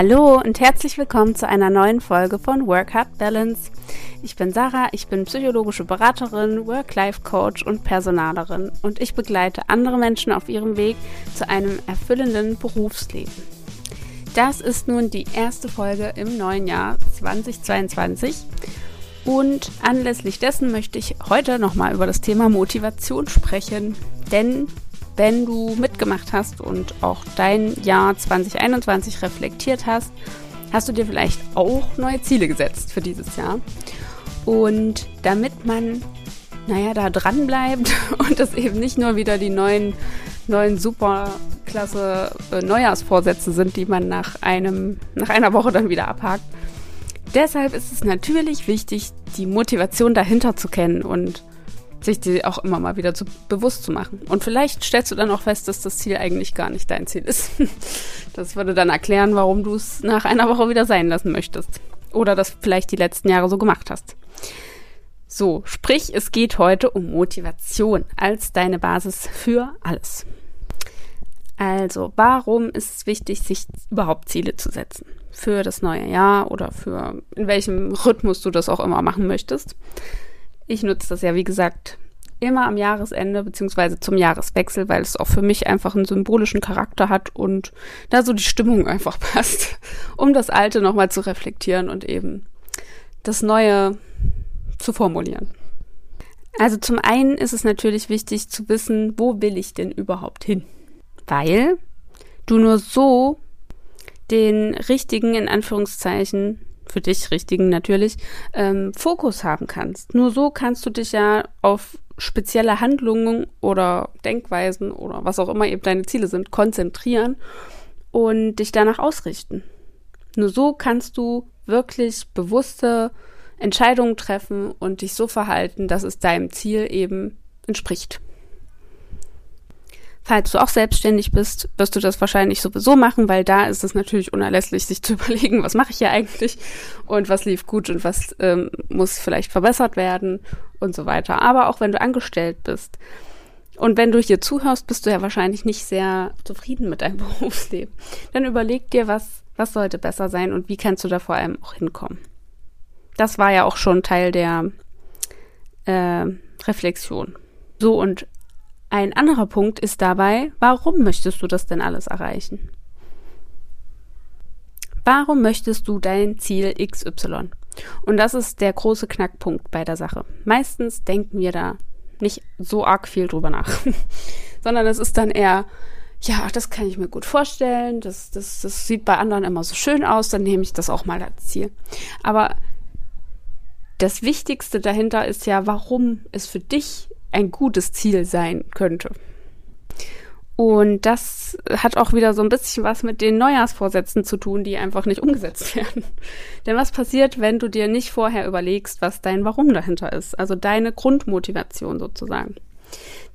Hallo und herzlich willkommen zu einer neuen Folge von Work Hard Balance. Ich bin Sarah, ich bin psychologische Beraterin, Work-Life-Coach und Personalerin und ich begleite andere Menschen auf ihrem Weg zu einem erfüllenden Berufsleben. Das ist nun die erste Folge im neuen Jahr 2022 und anlässlich dessen möchte ich heute nochmal über das Thema Motivation sprechen, denn wenn du mitgemacht hast und auch dein Jahr 2021 reflektiert hast, hast du dir vielleicht auch neue Ziele gesetzt für dieses Jahr. Und damit man, naja, da dran bleibt und das eben nicht nur wieder die neuen, neuen superklasse äh, Neujahrsvorsätze sind, die man nach einem, nach einer Woche dann wieder abhakt. Deshalb ist es natürlich wichtig, die Motivation dahinter zu kennen und sich die auch immer mal wieder zu, bewusst zu machen. Und vielleicht stellst du dann auch fest, dass das Ziel eigentlich gar nicht dein Ziel ist. Das würde dann erklären, warum du es nach einer Woche wieder sein lassen möchtest. Oder das vielleicht die letzten Jahre so gemacht hast. So, sprich, es geht heute um Motivation als deine Basis für alles. Also, warum ist es wichtig, sich überhaupt Ziele zu setzen? Für das neue Jahr oder für in welchem Rhythmus du das auch immer machen möchtest. Ich nutze das ja, wie gesagt, immer am Jahresende beziehungsweise zum Jahreswechsel, weil es auch für mich einfach einen symbolischen Charakter hat und da so die Stimmung einfach passt, um das Alte nochmal zu reflektieren und eben das Neue zu formulieren. Also zum einen ist es natürlich wichtig zu wissen, wo will ich denn überhaupt hin? Weil du nur so den richtigen, in Anführungszeichen, für dich richtigen natürlich, ähm, Fokus haben kannst. Nur so kannst du dich ja auf spezielle Handlungen oder Denkweisen oder was auch immer eben deine Ziele sind, konzentrieren und dich danach ausrichten. Nur so kannst du wirklich bewusste Entscheidungen treffen und dich so verhalten, dass es deinem Ziel eben entspricht. Falls du auch selbstständig bist, wirst du das wahrscheinlich sowieso machen, weil da ist es natürlich unerlässlich, sich zu überlegen, was mache ich hier eigentlich und was lief gut und was ähm, muss vielleicht verbessert werden und so weiter. Aber auch wenn du angestellt bist und wenn du hier zuhörst, bist du ja wahrscheinlich nicht sehr zufrieden mit deinem Berufsleben. Dann überleg dir, was, was sollte besser sein und wie kannst du da vor allem auch hinkommen. Das war ja auch schon Teil der äh, Reflexion. So, und ein anderer Punkt ist dabei, warum möchtest du das denn alles erreichen? Warum möchtest du dein Ziel XY? Und das ist der große Knackpunkt bei der Sache. Meistens denken wir da nicht so arg viel drüber nach, sondern es ist dann eher, ja, das kann ich mir gut vorstellen, das, das, das sieht bei anderen immer so schön aus, dann nehme ich das auch mal als Ziel. Aber das Wichtigste dahinter ist ja, warum es für dich ein gutes Ziel sein könnte. Und das hat auch wieder so ein bisschen was mit den Neujahrsvorsätzen zu tun, die einfach nicht umgesetzt werden. Denn was passiert, wenn du dir nicht vorher überlegst, was dein Warum dahinter ist? Also deine Grundmotivation sozusagen.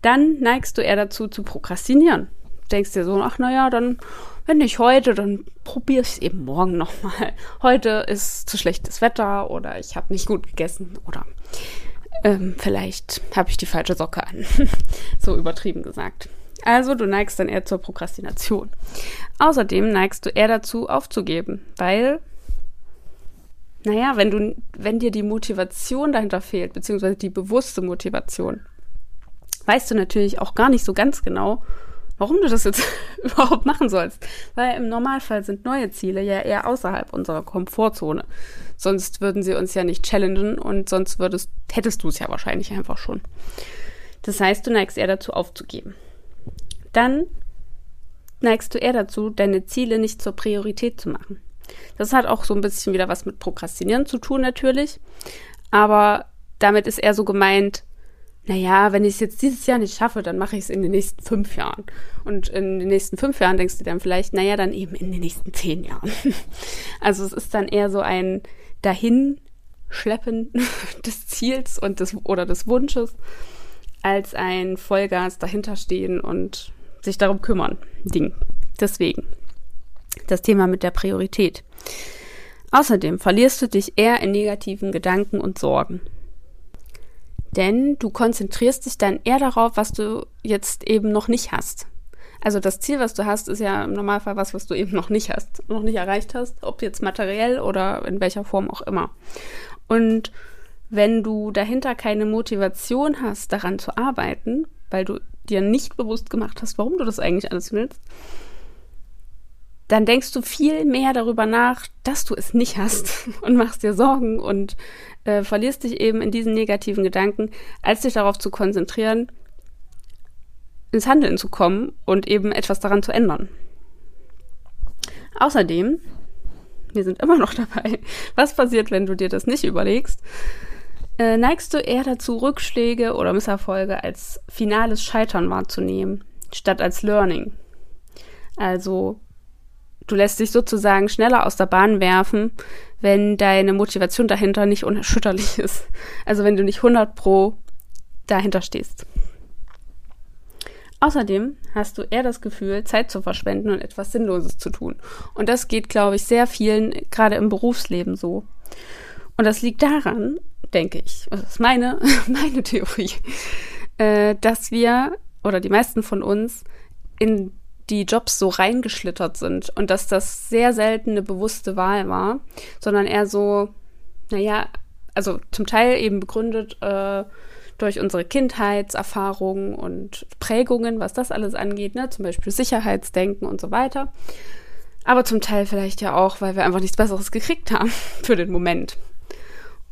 Dann neigst du eher dazu zu prokrastinieren. denkst dir so, ach naja, dann, wenn nicht heute, dann probiere ich es eben morgen nochmal. Heute ist zu schlechtes Wetter oder ich habe nicht gut gegessen oder ähm, vielleicht habe ich die falsche Socke an. so übertrieben gesagt. Also du neigst dann eher zur Prokrastination. Außerdem neigst du eher dazu aufzugeben, weil, naja, wenn du, wenn dir die Motivation dahinter fehlt, beziehungsweise die bewusste Motivation, weißt du natürlich auch gar nicht so ganz genau, warum du das jetzt überhaupt machen sollst. Weil im Normalfall sind neue Ziele ja eher außerhalb unserer Komfortzone. Sonst würden sie uns ja nicht challengen und sonst würdest, hättest du es ja wahrscheinlich einfach schon. Das heißt, du neigst eher dazu aufzugeben. Dann neigst du eher dazu, deine Ziele nicht zur Priorität zu machen. Das hat auch so ein bisschen wieder was mit Prokrastinieren zu tun natürlich. Aber damit ist eher so gemeint, naja, wenn ich es jetzt dieses Jahr nicht schaffe, dann mache ich es in den nächsten fünf Jahren. Und in den nächsten fünf Jahren denkst du dann vielleicht, naja, dann eben in den nächsten zehn Jahren. Also es ist dann eher so ein Dahinschleppen des Ziels und des oder des Wunsches, als ein Vollgas dahinterstehen und sich darum kümmern. Ding. Deswegen. Das Thema mit der Priorität. Außerdem verlierst du dich eher in negativen Gedanken und Sorgen. Denn du konzentrierst dich dann eher darauf, was du jetzt eben noch nicht hast. Also das Ziel, was du hast, ist ja im Normalfall was, was du eben noch nicht hast, noch nicht erreicht hast, ob jetzt materiell oder in welcher Form auch immer. Und wenn du dahinter keine Motivation hast, daran zu arbeiten, weil du dir nicht bewusst gemacht hast, warum du das eigentlich alles willst, dann denkst du viel mehr darüber nach, dass du es nicht hast und machst dir Sorgen und äh, verlierst dich eben in diesen negativen Gedanken, als dich darauf zu konzentrieren, ins Handeln zu kommen und eben etwas daran zu ändern. Außerdem, wir sind immer noch dabei, was passiert, wenn du dir das nicht überlegst? Äh, neigst du eher dazu, Rückschläge oder Misserfolge als finales Scheitern wahrzunehmen, statt als Learning. Also du lässt dich sozusagen schneller aus der Bahn werfen, wenn deine Motivation dahinter nicht unerschütterlich ist. Also wenn du nicht 100 pro dahinter stehst. Außerdem hast du eher das Gefühl, Zeit zu verschwenden und etwas Sinnloses zu tun. Und das geht, glaube ich, sehr vielen, gerade im Berufsleben so. Und das liegt daran, denke ich, das ist meine, meine Theorie, äh, dass wir oder die meisten von uns in die Jobs so reingeschlittert sind und dass das sehr selten eine bewusste Wahl war, sondern eher so, naja, also zum Teil eben begründet äh, durch unsere Kindheitserfahrungen und Prägungen, was das alles angeht, ne? zum Beispiel Sicherheitsdenken und so weiter. Aber zum Teil vielleicht ja auch, weil wir einfach nichts Besseres gekriegt haben für den Moment.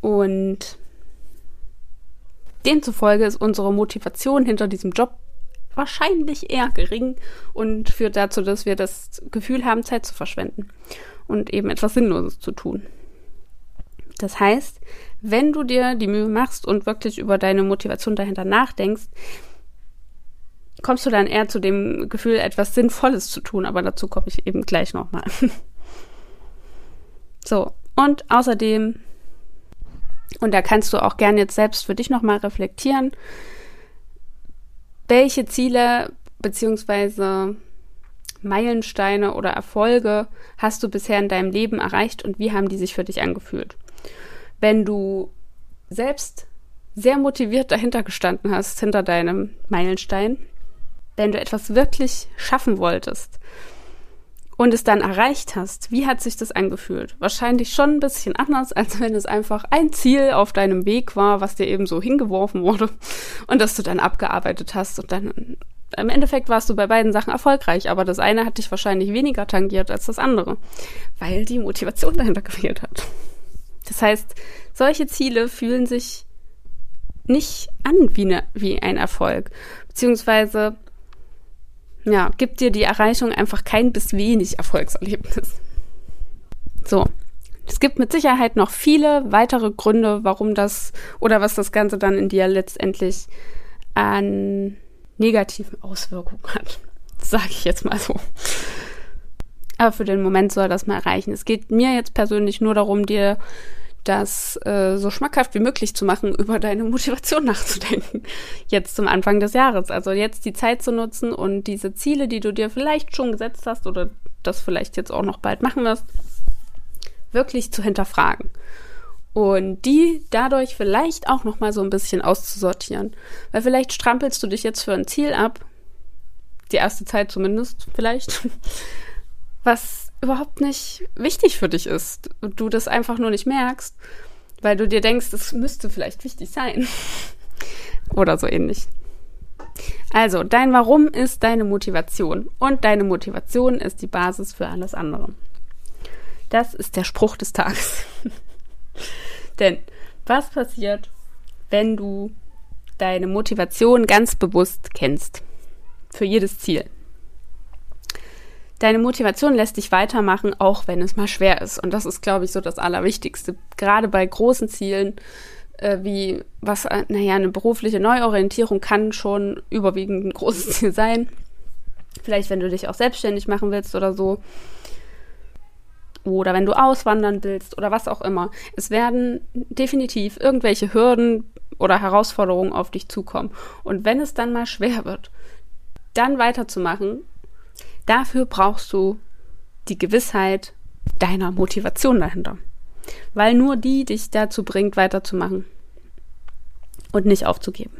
Und demzufolge ist unsere Motivation hinter diesem Job wahrscheinlich eher gering und führt dazu, dass wir das Gefühl haben, Zeit zu verschwenden und eben etwas Sinnloses zu tun. Das heißt, wenn du dir die Mühe machst und wirklich über deine Motivation dahinter nachdenkst, kommst du dann eher zu dem Gefühl, etwas Sinnvolles zu tun, aber dazu komme ich eben gleich nochmal. so, und außerdem, und da kannst du auch gerne jetzt selbst für dich nochmal reflektieren, welche Ziele beziehungsweise Meilensteine oder Erfolge hast du bisher in deinem Leben erreicht und wie haben die sich für dich angefühlt? Wenn du selbst sehr motiviert dahinter gestanden hast, hinter deinem Meilenstein, wenn du etwas wirklich schaffen wolltest und es dann erreicht hast, wie hat sich das angefühlt? Wahrscheinlich schon ein bisschen anders, als wenn es einfach ein Ziel auf deinem Weg war, was dir eben so hingeworfen wurde und das du dann abgearbeitet hast und dann im Endeffekt warst du bei beiden Sachen erfolgreich, aber das eine hat dich wahrscheinlich weniger tangiert als das andere, weil die Motivation dahinter gefehlt hat. Das heißt, solche Ziele fühlen sich nicht an wie, ne, wie ein Erfolg, beziehungsweise ja, gibt dir die Erreichung einfach kein bis wenig Erfolgserlebnis. So. Es gibt mit Sicherheit noch viele weitere Gründe, warum das oder was das Ganze dann in dir letztendlich an negativen Auswirkungen hat. Sage ich jetzt mal so. Aber für den Moment soll das mal reichen. Es geht mir jetzt persönlich nur darum, dir das äh, so schmackhaft wie möglich zu machen, über deine Motivation nachzudenken. Jetzt zum Anfang des Jahres. Also jetzt die Zeit zu nutzen und diese Ziele, die du dir vielleicht schon gesetzt hast oder das vielleicht jetzt auch noch bald machen wirst, wirklich zu hinterfragen. Und die dadurch vielleicht auch noch mal so ein bisschen auszusortieren. Weil vielleicht strampelst du dich jetzt für ein Ziel ab, die erste Zeit zumindest vielleicht, was überhaupt nicht wichtig für dich ist und du das einfach nur nicht merkst, weil du dir denkst, es müsste vielleicht wichtig sein. Oder so ähnlich. Also, dein Warum ist deine Motivation und deine Motivation ist die Basis für alles andere. Das ist der Spruch des Tages. Denn was passiert, wenn du deine Motivation ganz bewusst kennst? Für jedes Ziel. Deine Motivation lässt dich weitermachen, auch wenn es mal schwer ist. Und das ist, glaube ich, so das Allerwichtigste. Gerade bei großen Zielen, äh, wie was, äh, naja, eine berufliche Neuorientierung kann schon überwiegend ein großes Ziel sein. Vielleicht, wenn du dich auch selbstständig machen willst oder so. Oder wenn du auswandern willst oder was auch immer. Es werden definitiv irgendwelche Hürden oder Herausforderungen auf dich zukommen. Und wenn es dann mal schwer wird, dann weiterzumachen Dafür brauchst du die Gewissheit deiner Motivation dahinter. Weil nur die dich dazu bringt, weiterzumachen und nicht aufzugeben.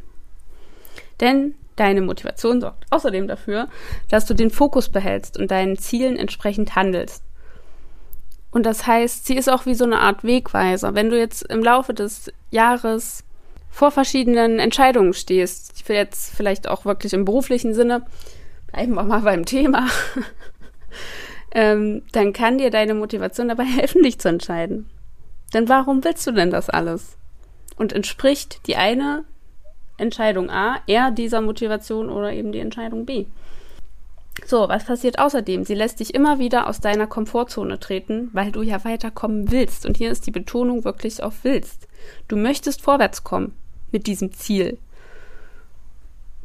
Denn Deine Motivation sorgt außerdem dafür, dass du den Fokus behältst und deinen Zielen entsprechend handelst. Und das heißt, sie ist auch wie so eine Art Wegweiser. Wenn du jetzt im Laufe des Jahres vor verschiedenen Entscheidungen stehst, jetzt vielleicht auch wirklich im beruflichen Sinne, bleiben wir mal beim Thema, ähm, dann kann dir deine Motivation dabei helfen, dich zu entscheiden. Denn warum willst du denn das alles? Und entspricht die eine Entscheidung A eher dieser Motivation oder eben die Entscheidung B? So, was passiert außerdem? Sie lässt dich immer wieder aus deiner Komfortzone treten, weil du ja weiterkommen willst. Und hier ist die Betonung wirklich auf willst. Du möchtest vorwärts kommen mit diesem Ziel.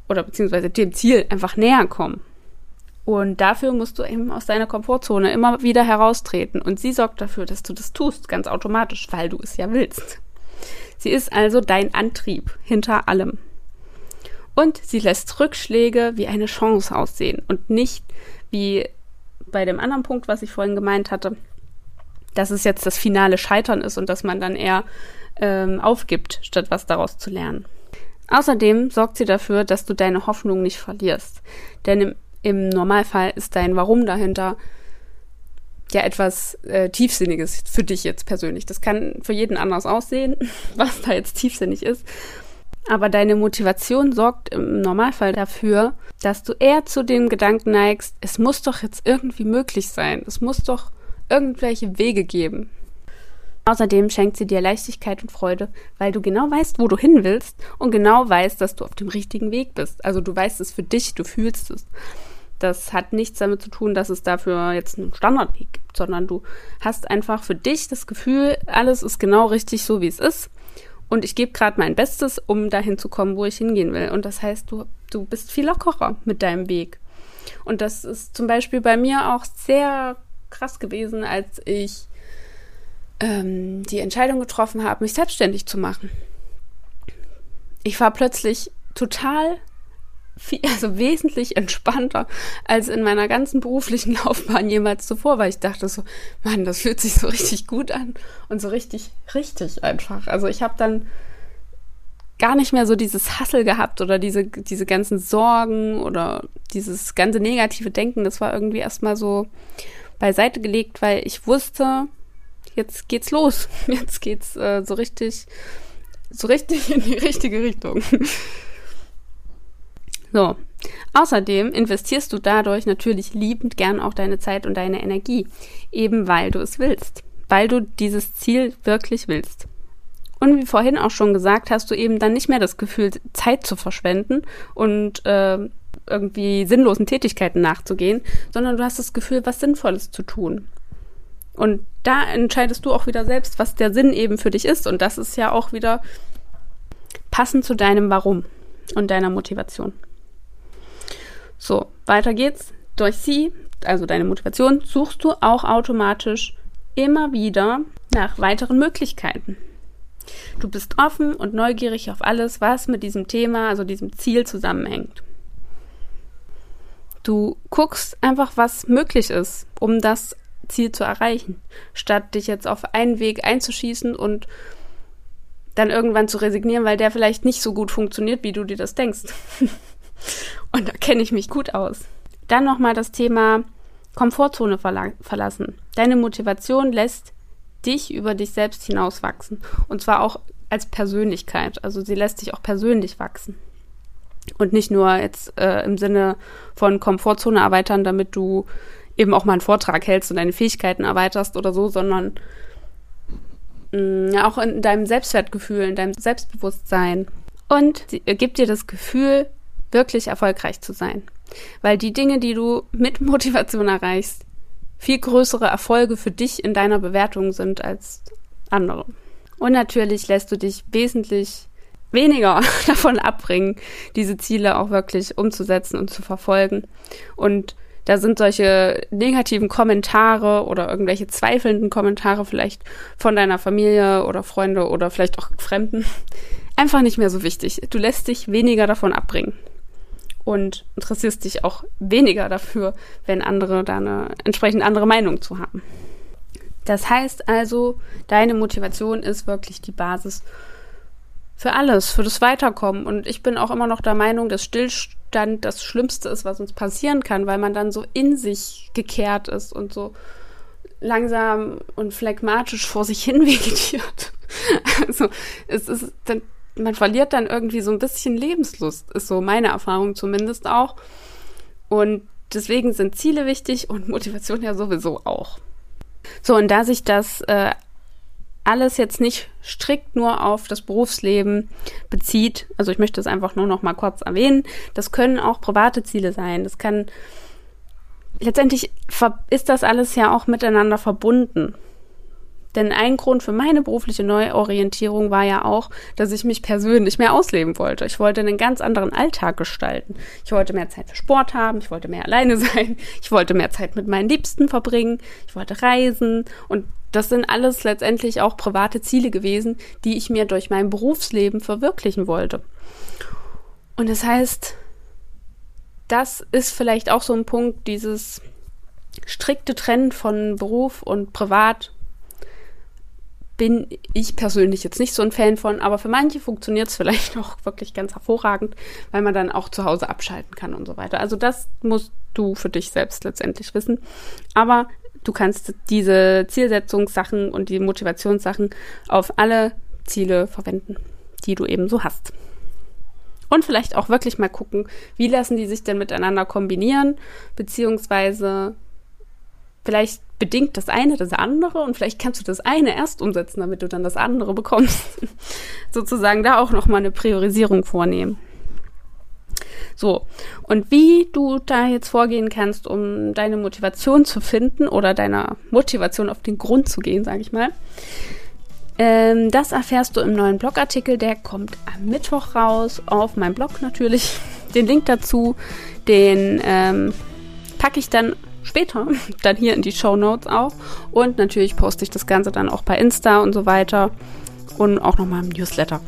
Oder beziehungsweise dem Ziel einfach näher kommen. Und dafür musst du eben aus deiner Komfortzone immer wieder heraustreten. Und sie sorgt dafür, dass du das tust, ganz automatisch, weil du es ja willst. Sie ist also dein Antrieb hinter allem. Und sie lässt Rückschläge wie eine Chance aussehen und nicht wie bei dem anderen Punkt, was ich vorhin gemeint hatte, dass es jetzt das finale Scheitern ist und dass man dann eher ähm, aufgibt, statt was daraus zu lernen. Außerdem sorgt sie dafür, dass du deine Hoffnung nicht verlierst. Denn im, im Normalfall ist dein Warum dahinter ja etwas äh, Tiefsinniges für dich jetzt persönlich. Das kann für jeden anders aussehen, was da jetzt tiefsinnig ist. Aber deine Motivation sorgt im Normalfall dafür, dass du eher zu dem Gedanken neigst, es muss doch jetzt irgendwie möglich sein. Es muss doch irgendwelche Wege geben. Außerdem schenkt sie dir Leichtigkeit und Freude, weil du genau weißt, wo du hin willst und genau weißt, dass du auf dem richtigen Weg bist. Also du weißt es für dich, du fühlst es. Das hat nichts damit zu tun, dass es dafür jetzt einen Standardweg gibt, sondern du hast einfach für dich das Gefühl, alles ist genau richtig so, wie es ist und ich gebe gerade mein Bestes, um dahin zu kommen, wo ich hingehen will. Und das heißt, du, du bist viel lockerer mit deinem Weg. Und das ist zum Beispiel bei mir auch sehr krass gewesen, als ich ähm, die Entscheidung getroffen habe, mich selbstständig zu machen. Ich war plötzlich total viel, also wesentlich entspannter als in meiner ganzen beruflichen Laufbahn jemals zuvor, weil ich dachte so, Mann, das fühlt sich so richtig gut an und so richtig, richtig einfach. Also ich habe dann gar nicht mehr so dieses Hassel gehabt oder diese, diese ganzen Sorgen oder dieses ganze negative Denken. Das war irgendwie erstmal so beiseite gelegt, weil ich wusste, jetzt geht's los. Jetzt geht's äh, so richtig, so richtig in die richtige Richtung. So. Außerdem investierst du dadurch natürlich liebend gern auch deine Zeit und deine Energie, eben weil du es willst, weil du dieses Ziel wirklich willst. Und wie vorhin auch schon gesagt, hast du eben dann nicht mehr das Gefühl, Zeit zu verschwenden und äh, irgendwie sinnlosen Tätigkeiten nachzugehen, sondern du hast das Gefühl, was Sinnvolles zu tun. Und da entscheidest du auch wieder selbst, was der Sinn eben für dich ist. Und das ist ja auch wieder passend zu deinem Warum und deiner Motivation. So, weiter geht's. Durch sie, also deine Motivation, suchst du auch automatisch immer wieder nach weiteren Möglichkeiten. Du bist offen und neugierig auf alles, was mit diesem Thema, also diesem Ziel zusammenhängt. Du guckst einfach, was möglich ist, um das Ziel zu erreichen, statt dich jetzt auf einen Weg einzuschießen und dann irgendwann zu resignieren, weil der vielleicht nicht so gut funktioniert, wie du dir das denkst. Und da kenne ich mich gut aus. Dann nochmal das Thema Komfortzone verla verlassen. Deine Motivation lässt dich über dich selbst hinauswachsen. Und zwar auch als Persönlichkeit. Also sie lässt dich auch persönlich wachsen. Und nicht nur jetzt äh, im Sinne von Komfortzone erweitern, damit du eben auch mal einen Vortrag hältst und deine Fähigkeiten erweiterst oder so, sondern mh, mm, auch in deinem Selbstwertgefühl, in deinem Selbstbewusstsein. Und sie gibt dir das Gefühl, wirklich erfolgreich zu sein. Weil die Dinge, die du mit Motivation erreichst, viel größere Erfolge für dich in deiner Bewertung sind als andere. Und natürlich lässt du dich wesentlich weniger davon abbringen, diese Ziele auch wirklich umzusetzen und zu verfolgen. Und da sind solche negativen Kommentare oder irgendwelche zweifelnden Kommentare vielleicht von deiner Familie oder Freunde oder vielleicht auch Fremden einfach nicht mehr so wichtig. Du lässt dich weniger davon abbringen und interessierst dich auch weniger dafür, wenn andere da eine entsprechend andere Meinung zu haben. Das heißt also, deine Motivation ist wirklich die Basis für alles, für das Weiterkommen. Und ich bin auch immer noch der Meinung, dass Stillstand Zustand das Schlimmste ist, was uns passieren kann, weil man dann so in sich gekehrt ist und so langsam und phlegmatisch vor sich hin vegetiert. Also es ist dann, man verliert dann irgendwie so ein bisschen Lebenslust, ist so meine Erfahrung zumindest auch. Und deswegen sind Ziele wichtig und Motivation ja sowieso auch. So, und da sich das äh, alles jetzt nicht strikt nur auf das Berufsleben bezieht, also ich möchte es einfach nur noch mal kurz erwähnen, das können auch private Ziele sein. Das kann letztendlich ist das alles ja auch miteinander verbunden. Denn ein Grund für meine berufliche Neuorientierung war ja auch, dass ich mich persönlich mehr ausleben wollte. Ich wollte einen ganz anderen Alltag gestalten. Ich wollte mehr Zeit für Sport haben, ich wollte mehr alleine sein, ich wollte mehr Zeit mit meinen Liebsten verbringen, ich wollte reisen und das sind alles letztendlich auch private Ziele gewesen, die ich mir durch mein Berufsleben verwirklichen wollte. Und das heißt, das ist vielleicht auch so ein Punkt, dieses strikte Trennen von Beruf und Privat bin ich persönlich jetzt nicht so ein Fan von, aber für manche funktioniert es vielleicht auch wirklich ganz hervorragend, weil man dann auch zu Hause abschalten kann und so weiter. Also das musst du für dich selbst letztendlich wissen. Aber du kannst diese Zielsetzungssachen und die Motivationssachen auf alle Ziele verwenden, die du eben so hast. Und vielleicht auch wirklich mal gucken, wie lassen die sich denn miteinander kombinieren, beziehungsweise vielleicht bedingt das eine das andere und vielleicht kannst du das eine erst umsetzen, damit du dann das andere bekommst. Sozusagen da auch nochmal eine Priorisierung vornehmen. So, und wie du da jetzt vorgehen kannst, um deine Motivation zu finden oder deiner Motivation auf den Grund zu gehen, sage ich mal, ähm, das erfährst du im neuen Blogartikel, der kommt am Mittwoch raus, auf meinem Blog natürlich. Den Link dazu, den ähm, packe ich dann später dann hier in die Show Notes auf. Und natürlich poste ich das Ganze dann auch bei Insta und so weiter. Und auch nochmal im Newsletter.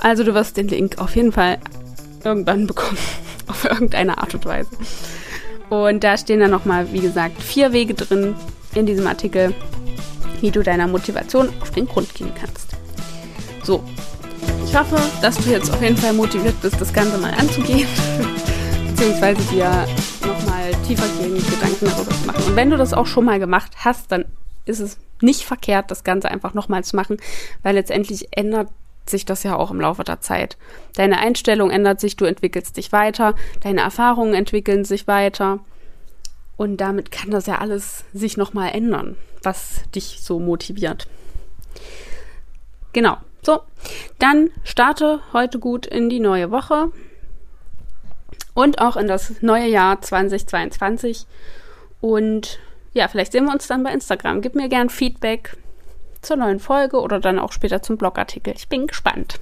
Also du wirst den Link auf jeden Fall irgendwann bekommen. auf irgendeine Art und Weise. Und da stehen dann nochmal, wie gesagt, vier Wege drin in diesem Artikel, wie du deiner Motivation auf den Grund gehen kannst. So, ich hoffe, dass du jetzt auf jeden Fall motiviert bist, das Ganze mal anzugehen, beziehungsweise dir nochmal tiefergehende Gedanken darüber zu machen. Und wenn du das auch schon mal gemacht hast, dann ist es nicht verkehrt, das Ganze einfach nochmal zu machen, weil letztendlich ändert sich das ja auch im Laufe der Zeit. Deine Einstellung ändert sich, du entwickelst dich weiter, deine Erfahrungen entwickeln sich weiter und damit kann das ja alles sich nochmal ändern, was dich so motiviert. Genau. So, dann starte heute gut in die neue Woche und auch in das neue Jahr 2022. Und ja, vielleicht sehen wir uns dann bei Instagram. Gib mir gern Feedback zur neuen Folge oder dann auch später zum Blogartikel. Ich bin gespannt.